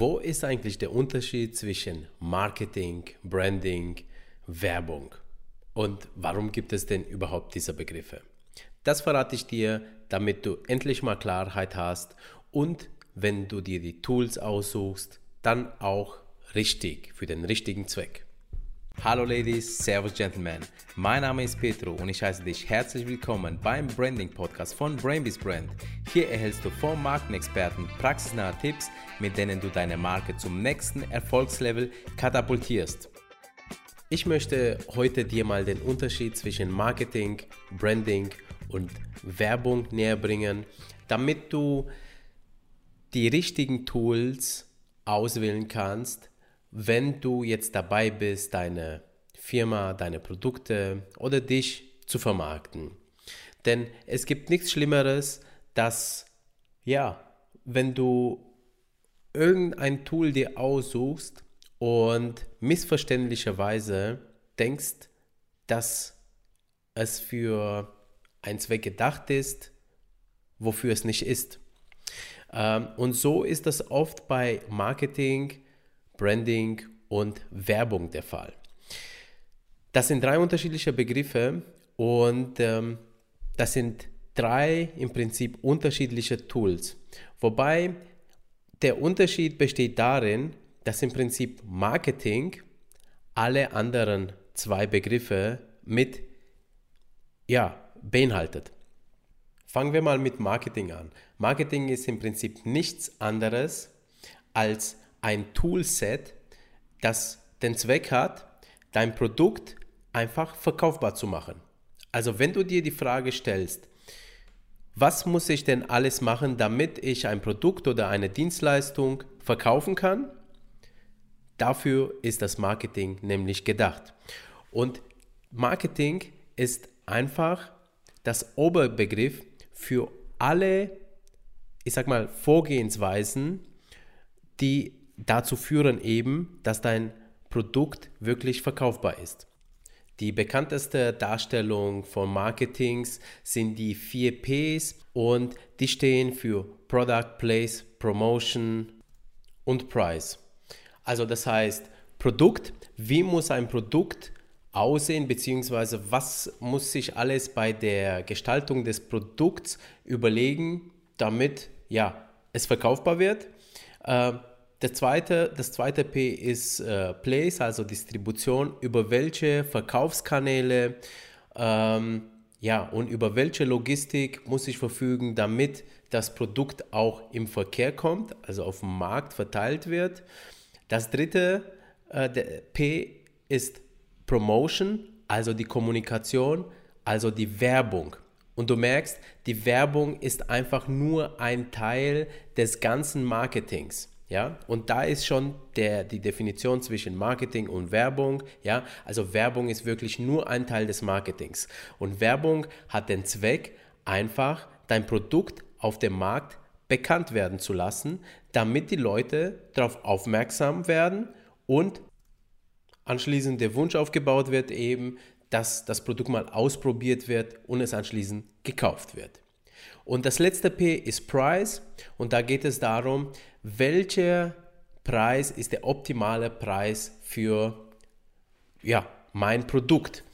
Wo ist eigentlich der Unterschied zwischen Marketing, Branding, Werbung? Und warum gibt es denn überhaupt diese Begriffe? Das verrate ich dir, damit du endlich mal Klarheit hast und wenn du dir die Tools aussuchst, dann auch richtig für den richtigen Zweck. Hallo Ladies, Servus Gentlemen. Mein Name ist Petro und ich heiße dich herzlich willkommen beim Branding Podcast von Brainbees Brand. Hier erhältst du vom Markenexperten praxisnahe Tipps, mit denen du deine Marke zum nächsten Erfolgslevel katapultierst. Ich möchte heute dir mal den Unterschied zwischen Marketing, Branding und Werbung näher bringen, damit du die richtigen Tools auswählen kannst, wenn du jetzt dabei bist, deine Firma, deine Produkte oder dich zu vermarkten. Denn es gibt nichts Schlimmeres, dass, ja, wenn du irgendein Tool dir aussuchst und missverständlicherweise denkst, dass es für einen Zweck gedacht ist, wofür es nicht ist. Ähm, und so ist das oft bei Marketing, Branding und Werbung der Fall. Das sind drei unterschiedliche Begriffe und ähm, das sind drei im Prinzip unterschiedliche Tools. Wobei der Unterschied besteht darin, dass im Prinzip Marketing alle anderen zwei Begriffe mit ja, beinhaltet. Fangen wir mal mit Marketing an. Marketing ist im Prinzip nichts anderes als ein Toolset, das den Zweck hat, dein Produkt einfach verkaufbar zu machen. Also wenn du dir die Frage stellst, was muss ich denn alles machen, damit ich ein Produkt oder eine Dienstleistung verkaufen kann? Dafür ist das Marketing nämlich gedacht. Und Marketing ist einfach das Oberbegriff für alle, ich sag mal, Vorgehensweisen, die dazu führen eben, dass dein Produkt wirklich verkaufbar ist. Die bekannteste Darstellung von Marketings sind die vier Ps und die stehen für Product, Place, Promotion und Price. Also das heißt Produkt, wie muss ein Produkt aussehen, beziehungsweise was muss sich alles bei der Gestaltung des Produkts überlegen, damit ja, es verkaufbar wird. Äh, der zweite, das zweite P ist äh, Place, also Distribution, über welche Verkaufskanäle ähm, ja, und über welche Logistik muss ich verfügen, damit das Produkt auch im Verkehr kommt, also auf dem Markt verteilt wird. Das dritte äh, P ist Promotion, also die Kommunikation, also die Werbung. Und du merkst, die Werbung ist einfach nur ein Teil des ganzen Marketings. Ja, und da ist schon der, die Definition zwischen Marketing und Werbung. Ja, also Werbung ist wirklich nur ein Teil des Marketings. Und Werbung hat den Zweck, einfach dein Produkt auf dem Markt bekannt werden zu lassen, damit die Leute darauf aufmerksam werden und anschließend der Wunsch aufgebaut wird, eben, dass das Produkt mal ausprobiert wird und es anschließend gekauft wird. Und das letzte P ist Price und da geht es darum, welcher Preis ist der optimale Preis für ja, mein Produkt.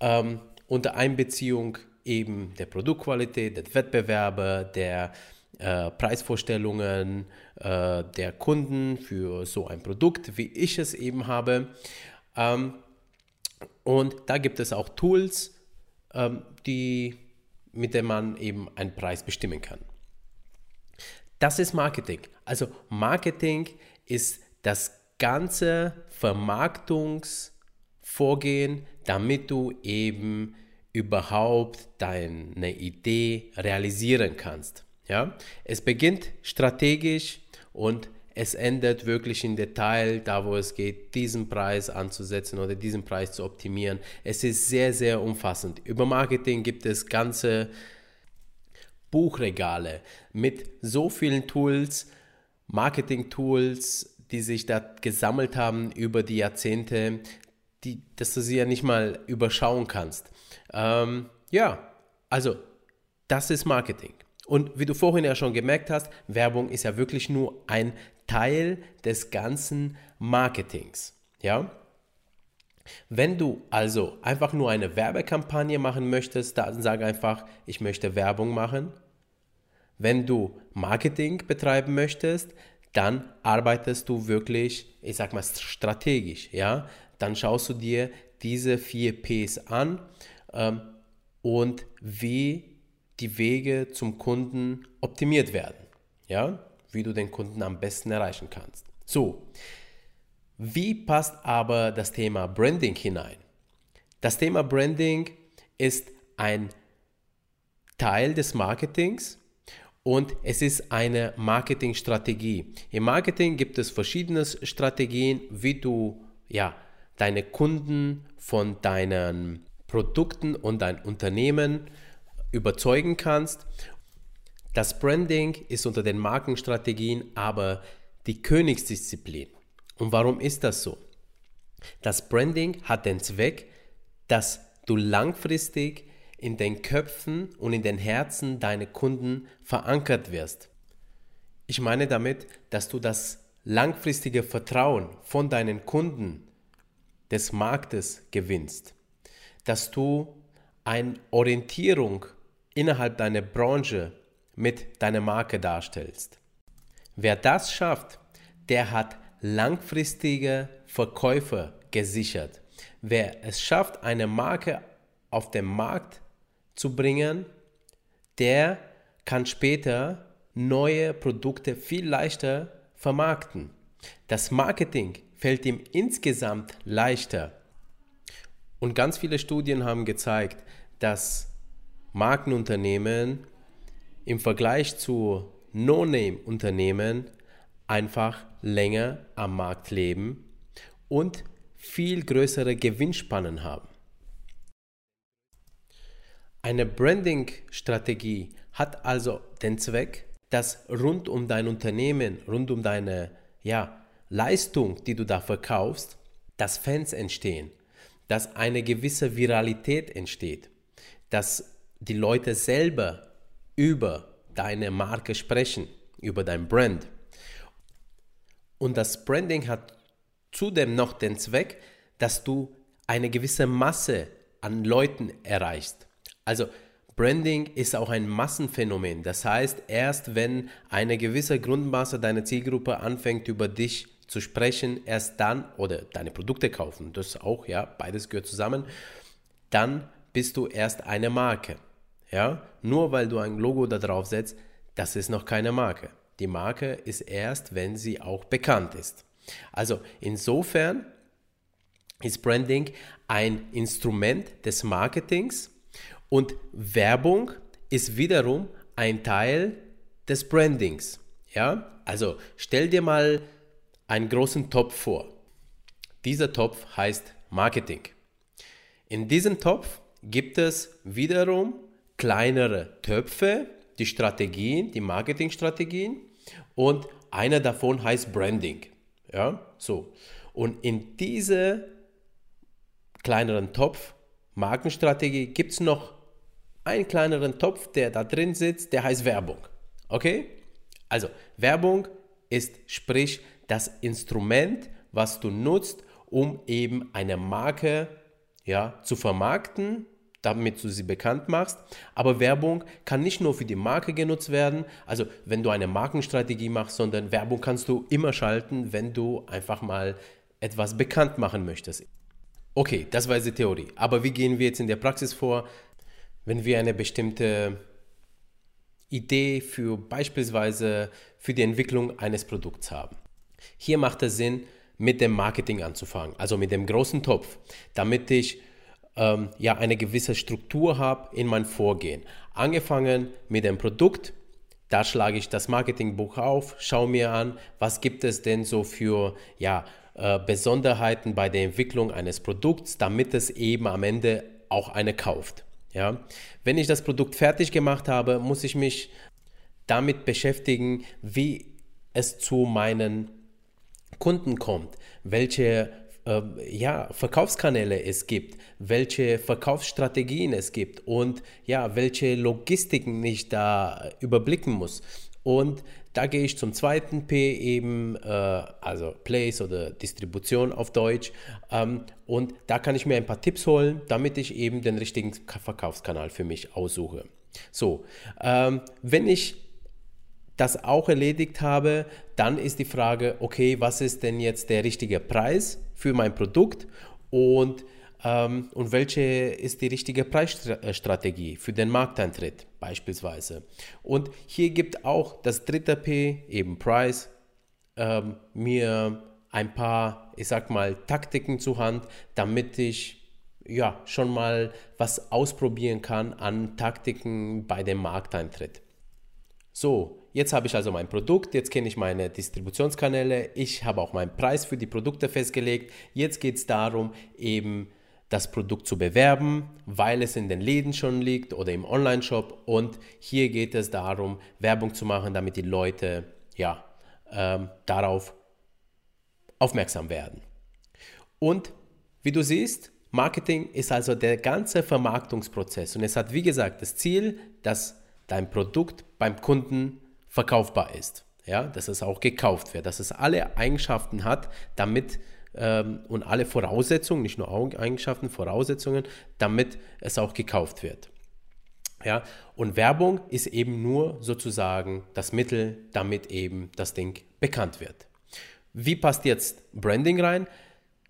Ähm, unter Einbeziehung eben der Produktqualität, der Wettbewerber, der äh, Preisvorstellungen äh, der Kunden für so ein Produkt, wie ich es eben habe. Ähm, und da gibt es auch Tools, ähm, die mit dem man eben einen Preis bestimmen kann. Das ist Marketing. Also Marketing ist das ganze Vermarktungsvorgehen, damit du eben überhaupt deine Idee realisieren kannst. Ja? Es beginnt strategisch und es endet wirklich im Detail, da wo es geht, diesen Preis anzusetzen oder diesen Preis zu optimieren. Es ist sehr, sehr umfassend. Über Marketing gibt es ganze Buchregale mit so vielen Tools, Marketing-Tools, die sich da gesammelt haben über die Jahrzehnte, die, dass du sie ja nicht mal überschauen kannst. Ähm, ja, also das ist Marketing. Und wie du vorhin ja schon gemerkt hast, Werbung ist ja wirklich nur ein Teil des ganzen Marketings. Ja? Wenn du also einfach nur eine Werbekampagne machen möchtest, dann sag einfach, ich möchte Werbung machen. Wenn du Marketing betreiben möchtest, dann arbeitest du wirklich, ich sag mal, strategisch, ja. Dann schaust du dir diese vier Ps an ähm, und wie die Wege zum Kunden optimiert werden, ja, wie du den Kunden am besten erreichen kannst. So, wie passt aber das Thema Branding hinein? Das Thema Branding ist ein Teil des Marketings und es ist eine Marketingstrategie. Im Marketing gibt es verschiedene Strategien, wie du ja, deine Kunden von deinen Produkten und dein Unternehmen überzeugen kannst. Das Branding ist unter den Markenstrategien aber die Königsdisziplin. Und warum ist das so? Das Branding hat den Zweck, dass du langfristig in den Köpfen und in den Herzen deiner Kunden verankert wirst. Ich meine damit, dass du das langfristige Vertrauen von deinen Kunden des Marktes gewinnst, dass du eine Orientierung innerhalb deiner Branche mit deiner Marke darstellst. Wer das schafft, der hat langfristige Verkäufer gesichert. Wer es schafft, eine Marke auf den Markt zu bringen, der kann später neue Produkte viel leichter vermarkten. Das Marketing fällt ihm insgesamt leichter. Und ganz viele Studien haben gezeigt, dass Markenunternehmen im Vergleich zu No-Name-Unternehmen einfach länger am Markt leben und viel größere Gewinnspannen haben. Eine Branding-Strategie hat also den Zweck, dass rund um dein Unternehmen, rund um deine ja, Leistung, die du da verkaufst, dass Fans entstehen, dass eine gewisse Viralität entsteht, dass die Leute selber über deine Marke sprechen, über dein Brand. Und das Branding hat zudem noch den Zweck, dass du eine gewisse Masse an Leuten erreichst. Also Branding ist auch ein Massenphänomen. Das heißt, erst wenn eine gewisse Grundmasse deiner Zielgruppe anfängt, über dich zu sprechen, erst dann, oder deine Produkte kaufen, das auch, ja, beides gehört zusammen, dann bist du erst eine Marke. Ja, nur weil du ein Logo da drauf setzt, das ist noch keine Marke. Die Marke ist erst, wenn sie auch bekannt ist. Also insofern ist Branding ein Instrument des Marketings und Werbung ist wiederum ein Teil des Brandings. Ja, also stell dir mal einen großen Topf vor. Dieser Topf heißt Marketing. In diesem Topf gibt es wiederum kleinere Töpfe, die Strategien, die Marketingstrategien und einer davon heißt Branding. Ja, so. Und in diese kleineren Topf Markenstrategie gibt es noch einen kleineren Topf, der da drin sitzt, der heißt Werbung. Okay? Also Werbung ist sprich das Instrument, was du nutzt, um eben eine Marke ja, zu vermarkten, damit du sie bekannt machst. Aber Werbung kann nicht nur für die Marke genutzt werden, also wenn du eine Markenstrategie machst, sondern Werbung kannst du immer schalten, wenn du einfach mal etwas bekannt machen möchtest. Okay, das war die Theorie. Aber wie gehen wir jetzt in der Praxis vor, wenn wir eine bestimmte Idee für beispielsweise für die Entwicklung eines Produkts haben? Hier macht es Sinn, mit dem Marketing anzufangen, also mit dem großen Topf, damit ich ähm, ja eine gewisse Struktur habe in mein Vorgehen. Angefangen mit dem Produkt, da schlage ich das Marketingbuch auf, schaue mir an, was gibt es denn so für ja, äh, Besonderheiten bei der Entwicklung eines Produkts, damit es eben am Ende auch eine kauft. Ja? Wenn ich das Produkt fertig gemacht habe, muss ich mich damit beschäftigen, wie es zu meinen Kunden kommt, welche ja, Verkaufskanäle es gibt, welche Verkaufsstrategien es gibt und ja, welche Logistiken ich da überblicken muss. Und da gehe ich zum zweiten P eben, äh, also Place oder Distribution auf Deutsch. Ähm, und da kann ich mir ein paar Tipps holen, damit ich eben den richtigen Verkaufskanal für mich aussuche. So, ähm, wenn ich das auch erledigt habe, dann ist die Frage, okay, was ist denn jetzt der richtige Preis für mein Produkt und, ähm, und welche ist die richtige Preisstrategie für den Markteintritt beispielsweise. Und hier gibt auch das dritte P, eben Price, ähm, mir ein paar, ich sag mal, Taktiken zur Hand, damit ich ja schon mal was ausprobieren kann an Taktiken bei dem Markteintritt. So, jetzt habe ich also mein Produkt, jetzt kenne ich meine Distributionskanäle, ich habe auch meinen Preis für die Produkte festgelegt. Jetzt geht es darum, eben das Produkt zu bewerben, weil es in den Läden schon liegt oder im Online-Shop. Und hier geht es darum, Werbung zu machen, damit die Leute ja, ähm, darauf aufmerksam werden. Und wie du siehst, Marketing ist also der ganze Vermarktungsprozess und es hat, wie gesagt, das Ziel, dass dein Produkt beim Kunden verkaufbar ist. Ja, dass es auch gekauft wird, dass es alle Eigenschaften hat, damit ähm, und alle Voraussetzungen, nicht nur Eigenschaften, Voraussetzungen, damit es auch gekauft wird. Ja, und Werbung ist eben nur sozusagen das Mittel, damit eben das Ding bekannt wird. Wie passt jetzt Branding rein?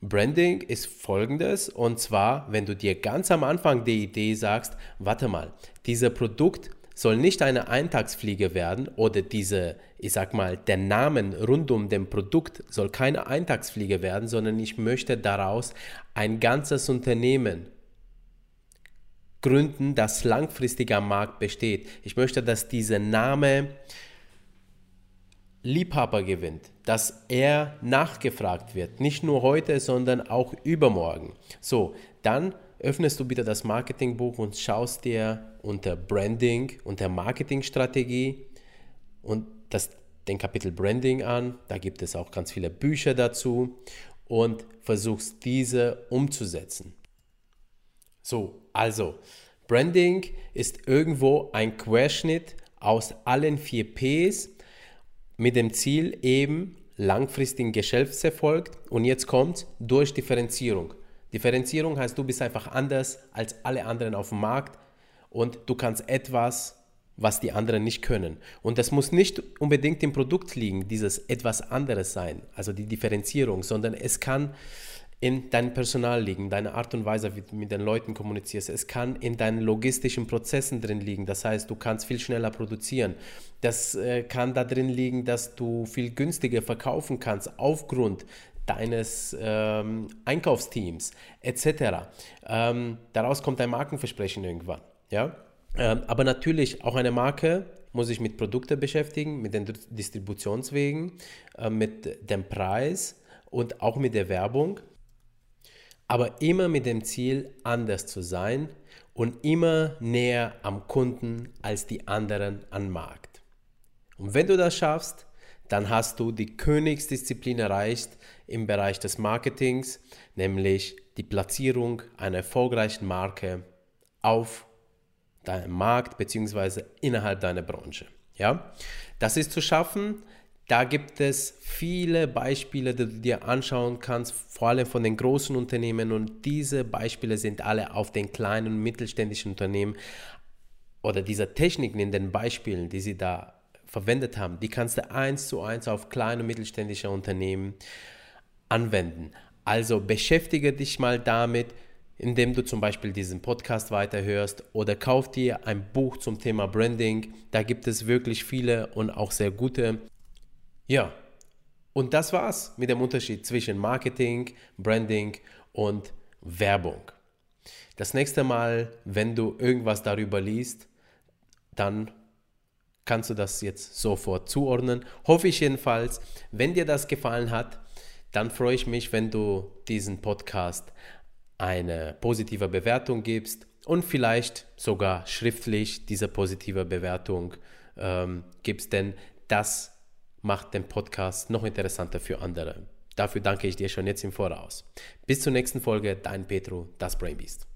Branding ist folgendes, und zwar, wenn du dir ganz am Anfang die Idee sagst, warte mal, dieser Produkt soll nicht eine Eintagsfliege werden oder diese, ich sag mal, der Namen rund um dem Produkt soll keine Eintagsfliege werden, sondern ich möchte daraus ein ganzes Unternehmen gründen, das langfristig am Markt besteht. Ich möchte, dass dieser Name Liebhaber gewinnt, dass er nachgefragt wird, nicht nur heute, sondern auch übermorgen. So, dann öffnest du bitte das Marketingbuch und schaust dir unter Branding, unter Marketingstrategie und das, den Kapitel Branding an. Da gibt es auch ganz viele Bücher dazu und versuchst diese umzusetzen. So, also Branding ist irgendwo ein Querschnitt aus allen vier Ps mit dem Ziel eben langfristigen Geschäftserfolg und jetzt kommt durch Differenzierung. Differenzierung heißt, du bist einfach anders als alle anderen auf dem Markt und du kannst etwas, was die anderen nicht können. Und das muss nicht unbedingt im Produkt liegen, dieses etwas anderes sein, also die Differenzierung, sondern es kann in deinem Personal liegen, deine Art und Weise, wie du mit den Leuten kommunizierst. Es kann in deinen logistischen Prozessen drin liegen. Das heißt, du kannst viel schneller produzieren. Das äh, kann da drin liegen, dass du viel günstiger verkaufen kannst aufgrund deines ähm, Einkaufsteams etc. Ähm, daraus kommt ein Markenversprechen irgendwann. Ja? Ähm, aber natürlich auch eine Marke muss sich mit Produkten beschäftigen, mit den Distributionswegen, äh, mit dem Preis und auch mit der Werbung. Aber immer mit dem Ziel, anders zu sein und immer näher am Kunden als die anderen am Markt. Und wenn du das schaffst, dann hast du die Königsdisziplin erreicht im Bereich des Marketings, nämlich die Platzierung einer erfolgreichen Marke auf deinem Markt bzw. innerhalb deiner Branche. Ja? Das ist zu schaffen. Da gibt es viele Beispiele, die du dir anschauen kannst, vor allem von den großen Unternehmen. Und diese Beispiele sind alle auf den kleinen und mittelständischen Unternehmen oder diese Techniken in den Beispielen, die sie da verwendet haben, die kannst du eins zu eins auf kleine und mittelständische Unternehmen anwenden. Also beschäftige dich mal damit, indem du zum Beispiel diesen Podcast weiterhörst oder kauf dir ein Buch zum Thema Branding. Da gibt es wirklich viele und auch sehr gute. Ja, und das war's mit dem Unterschied zwischen Marketing, Branding und Werbung. Das nächste Mal, wenn du irgendwas darüber liest, dann kannst du das jetzt sofort zuordnen. Hoffe ich jedenfalls. Wenn dir das gefallen hat, dann freue ich mich, wenn du diesen Podcast eine positive Bewertung gibst und vielleicht sogar schriftlich diese positive Bewertung ähm, gibst, denn das macht den Podcast noch interessanter für andere. Dafür danke ich dir schon jetzt im Voraus. Bis zur nächsten Folge, dein Petro, das Brainbeast.